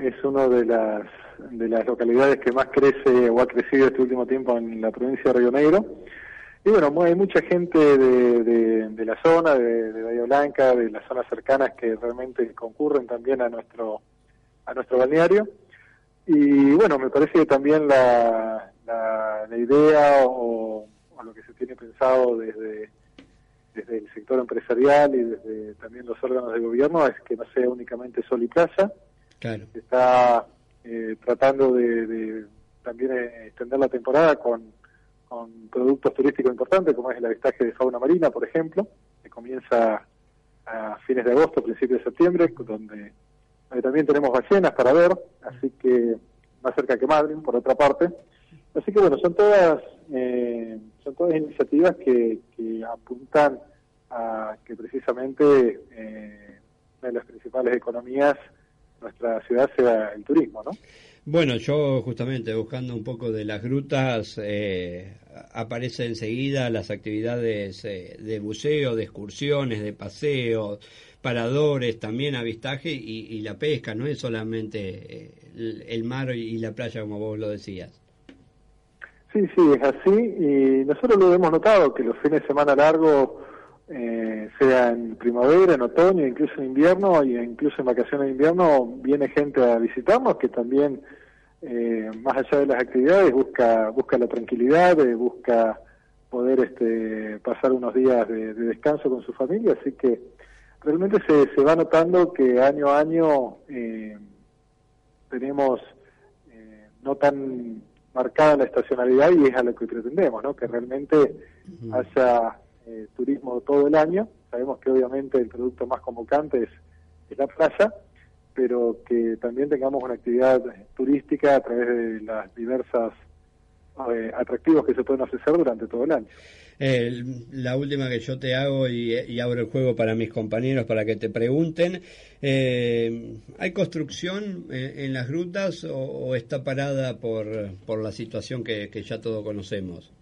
es una de las, de las localidades que más crece o ha crecido este último tiempo en la provincia de Río Negro. Y bueno, hay mucha gente de, la zona, de, de, Bahía Blanca, de las zonas cercanas que realmente concurren también a nuestro, a nuestro balneario. Y bueno, me parece que también la, la, la idea o, lo que se tiene pensado desde, desde el sector empresarial y desde también los órganos de gobierno es que no sea únicamente sol y playa. Claro. Está eh, tratando de, también eh, extender la temporada con, con productos turísticos importantes, como es el avistaje de fauna marina, por ejemplo, que comienza a fines de agosto, principios de septiembre, donde, también tenemos ballenas para ver, así que más cerca que Madrid, por otra parte. Así que bueno, son todas eh, son todas iniciativas que, que, apuntan a que precisamente eh, una de las principales economías de nuestra ciudad sea el turismo, ¿no? Bueno, yo justamente buscando un poco de las grutas, eh, aparece enseguida las actividades eh, de buceo, de excursiones, de paseos, paradores, también avistaje y, y la pesca, no es solamente eh, el, el mar y la playa como vos lo decías. Sí, sí, es así. Y nosotros lo hemos notado, que los fines de semana largos, eh, sea en primavera, en otoño, incluso en invierno, y incluso en vacaciones de invierno, viene gente a visitarnos que también, eh, más allá de las actividades, busca, busca la tranquilidad, eh, busca poder este, pasar unos días de, de, descanso con su familia. Así que realmente se, se va notando que año a año eh, tenemos eh, no tan marcada la estacionalidad y es a lo que pretendemos, ¿no? Que realmente haya eh, turismo todo el año. Sabemos que obviamente el producto más convocante es, la playa, pero que también tengamos una actividad turística a través de las diversas eh, atractivos que se pueden ofrecer durante todo el año. la última que yo te hago y, abro el juego para mis compañeros para que te pregunten, eh, ¿hay construcción en, las grutas o, está parada por, por la situación que, ya todos conocemos?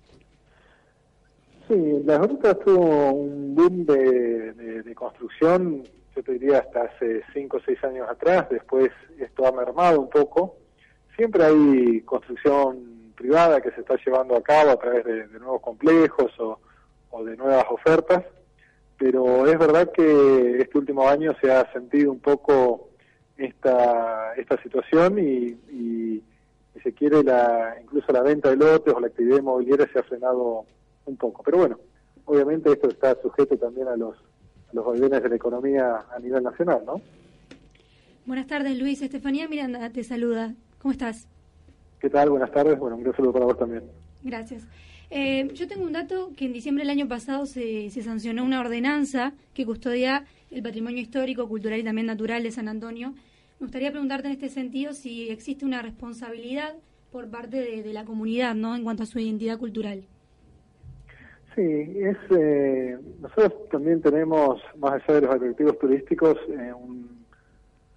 Sí, las grutas tuvo un boom de, construcción, yo te diría hasta hace 5 o 6 años atrás, después esto ha mermado un poco. Siempre hay construcción privada que se está llevando a cabo a través de, nuevos complejos o, de nuevas ofertas, pero es verdad que este último año se ha sentido un poco esta, esta situación y, y, se quiere la, incluso la venta de lotes o la actividad inmobiliaria se ha frenado un poco. Pero bueno, obviamente esto está sujeto también a los, a los de la economía a nivel nacional, ¿no? Buenas tardes, Luis. Estefanía Miranda te saluda. ¿Cómo estás? ¿Qué tal? Buenas tardes. Bueno, un gran saludo para vos también. Gracias. Eh, yo tengo un dato que en diciembre del año pasado se, se, sancionó una ordenanza que custodia el patrimonio histórico, cultural y también natural de San Antonio. Me gustaría preguntarte en este sentido si existe una responsabilidad por parte de, la comunidad, ¿no? En cuanto a su identidad cultural. Sí, es, eh, nosotros también tenemos, más allá de los atractivos turísticos, eh, un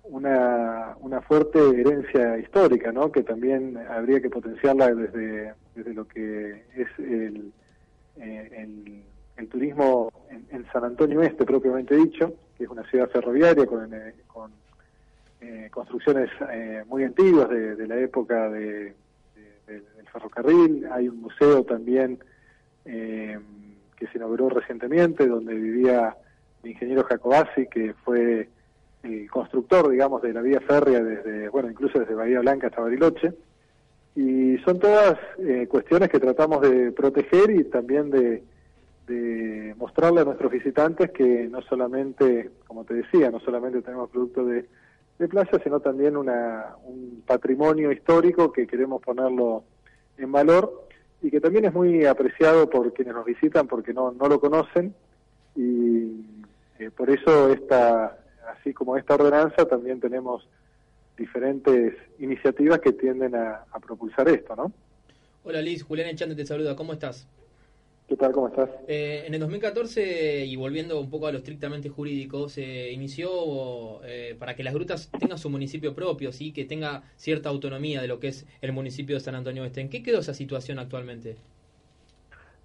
una, una fuerte herencia histórica, ¿no? Que también habría que potenciarla desde, desde lo que es el, eh, el, turismo en, San Antonio Este, propiamente dicho, que es una ciudad ferroviaria con, eh, con construcciones muy antiguas de, la época de, del ferrocarril. Hay un museo también que se inauguró recientemente, donde vivía el ingeniero Jacobasi, que fue el constructor, digamos, de la vía férrea desde, bueno, incluso desde Bahía Blanca hasta Bariloche. Y son todas eh, cuestiones que tratamos de proteger y también de, de mostrarle a nuestros visitantes que no solamente, como te decía, no solamente tenemos productos de, de playa, sino también una, un patrimonio histórico que queremos ponerlo en valor y que también es muy apreciado por quienes nos visitan porque no, no lo conocen y eh, por eso esta así como esta ordenanza, también tenemos diferentes iniciativas que tienden a, propulsar esto, ¿no? Hola Liz, Julián Echante te saluda, ¿cómo estás? ¿Qué tal? ¿Cómo estás? Eh, en el 2014, y volviendo un poco a lo estrictamente jurídico, se inició eh, para que las grutas tengan su municipio propio, ¿sí? que tenga cierta autonomía de lo que es el municipio de San Antonio Oeste. ¿En qué quedó esa situación actualmente?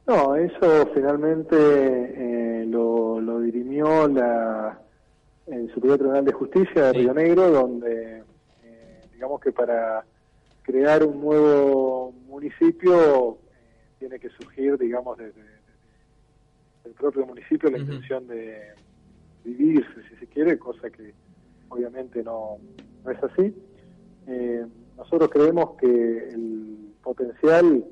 No, eso finalmente eh, lo, lo, dirimió la, el Superior Tribunal de Justicia de Río Negro, donde digamos que para crear un nuevo municipio tiene que surgir, digamos, desde, el propio municipio la intención de vivirse, si se quiere, cosa que obviamente no, no es así. Eh, nosotros creemos que el potencial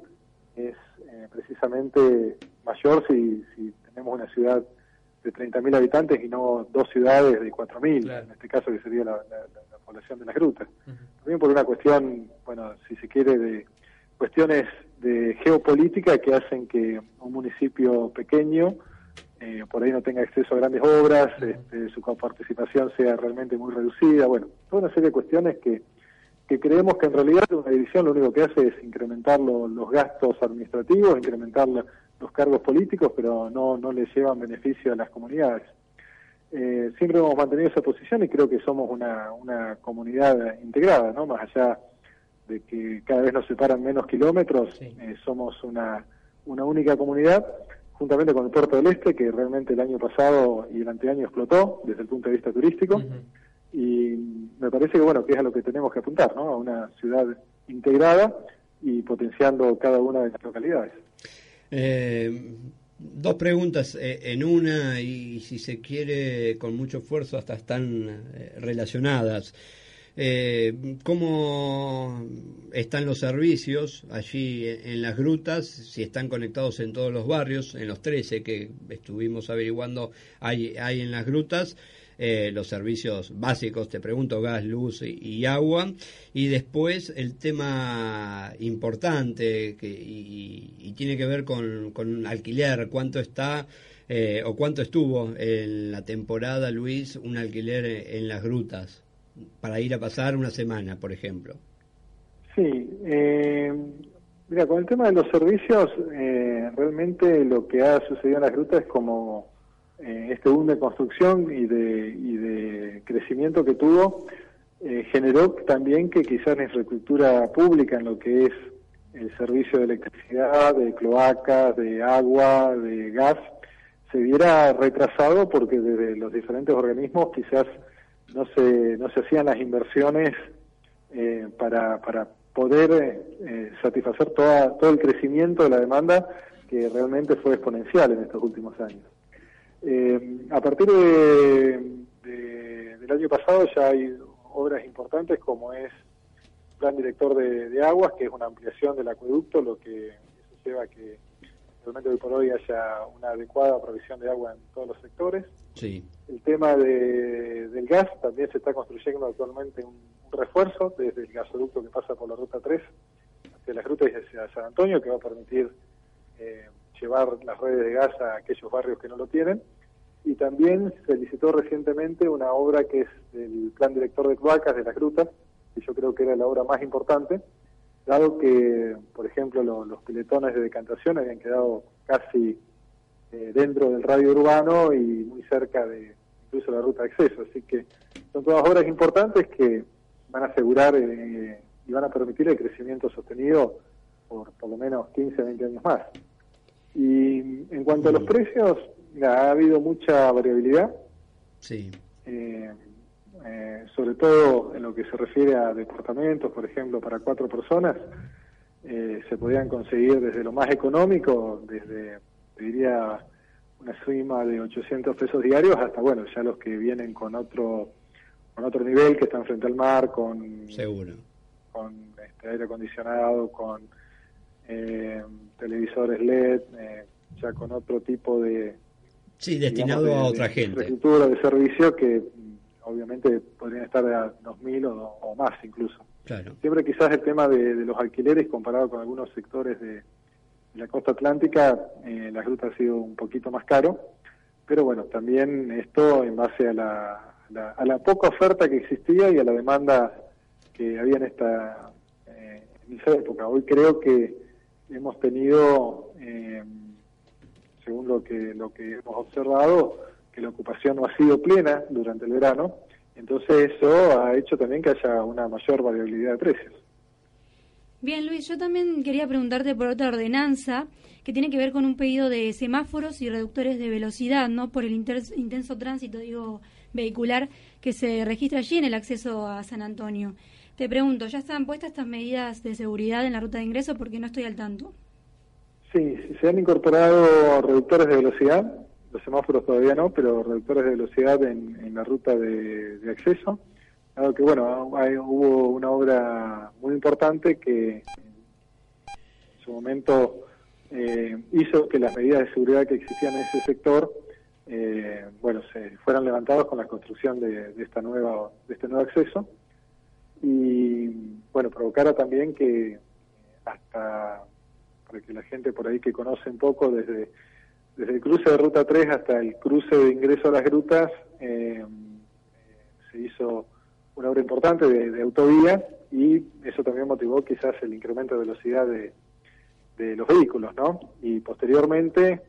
es eh, precisamente mayor si, si tenemos una ciudad de 30.000 habitantes y no dos ciudades de 4.000, en este caso que sería la, población de las grutas. También por una cuestión, bueno, si se quiere, de cuestiones de geopolítica que hacen que un municipio pequeño eh, por ahí no tenga acceso a grandes obras, este, su participación sea realmente muy reducida, bueno, toda una serie de cuestiones que, que creemos que en realidad una división lo único que hace es incrementar los gastos administrativos, incrementar los cargos políticos, pero no, no le llevan beneficio a las comunidades. Eh, siempre hemos mantenido esa posición y creo que somos una, una comunidad integrada, ¿no? Más allá de que cada vez nos separan menos kilómetros, eh, somos una, una única comunidad, juntamente con el Puerto del Este, que realmente el año pasado y el anteaño explotó desde el punto de vista turístico, y me parece que bueno, que es a lo que tenemos que apuntar, ¿no? A una ciudad integrada y potenciando cada una de las localidades. Eh, dos preguntas eh, en una y si se quiere con mucho esfuerzo hasta están relacionadas eh, cómo están los servicios allí en, las grutas, si están conectados en todos los barrios, en los 13 que estuvimos averiguando hay, hay en las grutas. Eh, los servicios básicos, te pregunto, gas, luz y, agua, y después el tema importante que, y, tiene que ver con, con alquiler, cuánto está eh, o cuánto estuvo en la temporada, Luis, un alquiler en las grutas para ir a pasar una semana, por ejemplo? Sí, eh, mira, con el tema de los servicios, eh, realmente lo que ha sucedido en las grutas es como eh, este boom de construcción y de, y de crecimiento que tuvo, generó también que quizás la infraestructura pública en lo que es el servicio de electricidad, de cloacas, de agua, de gas, se viera retrasado porque desde los diferentes organismos quizás no se, no se hacían las inversiones eh, para, para poder eh, satisfacer toda, todo el crecimiento de la demanda que realmente fue exponencial en estos últimos años. Eh, a partir de, del año pasado ya hay obras importantes como es el Plan Director de, de Aguas, que es una ampliación del acueducto, lo que eso lleva a que realmente hoy por hoy haya una adecuada provisión de agua en todos los sectores. Sí. El tema de, del gas, también se está construyendo actualmente un, refuerzo desde el gasoducto que pasa por la ruta 3 hacia las rutas y hacia San Antonio, que va a permitir eh, llevar las redes de gas a aquellos barrios que no lo tienen. Y también se licitó recientemente una obra que es el plan director de cloacas de las grutas, que yo creo que era la obra más importante, dado que, por ejemplo, los piletones de decantación habían quedado casi eh, dentro del radio urbano y muy cerca de incluso la ruta de acceso. Así que son todas obras importantes que van a asegurar eh, y van a permitir el crecimiento sostenido por por lo menos 15, 20 años más. Y en cuanto a los precios, ha habido mucha variabilidad. Sí. Eh, sobre todo en lo que se refiere a departamentos, por ejemplo, para cuatro personas, se podían conseguir desde lo más económico, desde diría una suma de 800 pesos diarios hasta bueno ya los que vienen con otro con otro nivel que están frente al mar con seguro. con este, aire acondicionado con eh, televisores LED eh, ya con otro tipo de sí destinado a otra gente. infraestructura de servicio que mm, obviamente podrían estar a 2.000 o, o más incluso claro siempre quizás el tema de los alquileres comparado con algunos sectores de la costa atlántica eh, la ruta ha sido un poquito más caro, pero bueno, también esto en base a la, a la poca oferta que existía y a la demanda que había en esta eh, en esa época. Hoy creo que hemos tenido, eh, según lo que lo que hemos observado, que la ocupación no ha sido plena durante el verano, entonces eso ha hecho también que haya una mayor variabilidad de precios. Bien, Luis, yo también quería preguntarte por otra ordenanza que tiene que ver con un pedido de semáforos y reductores de velocidad, ¿no? Por el intenso tránsito, digo, vehicular que se registra allí en el acceso a San Antonio. Te pregunto, ¿ya están puestas estas medidas de seguridad en la ruta de ingreso? Porque no estoy al tanto. Sí, se han incorporado reductores de velocidad, los semáforos todavía no, pero reductores de velocidad en, la ruta de, acceso. Dado que, bueno, hubo una obra muy importante que en su momento eh, hizo que las medidas de seguridad que existían en ese sector, eh, bueno, se fueran levantadas con la construcción de, de, esta nueva, de este nuevo acceso y bueno, provocara también que hasta para que la gente por ahí que conoce un poco desde, desde el cruce de Ruta 3 hasta el cruce de ingreso a las grutas eh, se hizo una obra importante de, autovía y eso también motivó quizás el incremento de velocidad de, los vehículos, ¿no? Y posteriormente,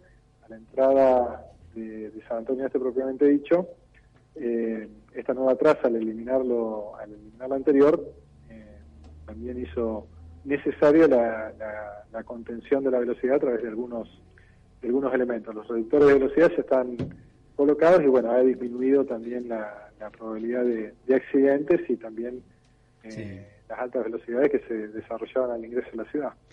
a la entrada de, San Antonio Este propiamente dicho, eh, esta nueva traza al eliminarlo al eliminar la anterior eh, también hizo necesaria la, contención de la velocidad a través de algunos de algunos elementos. Los reductores de velocidad se están colocados y bueno ha disminuido también la, probabilidad de, accidentes y también eh, las altas velocidades que se desarrollaban al ingreso a la ciudad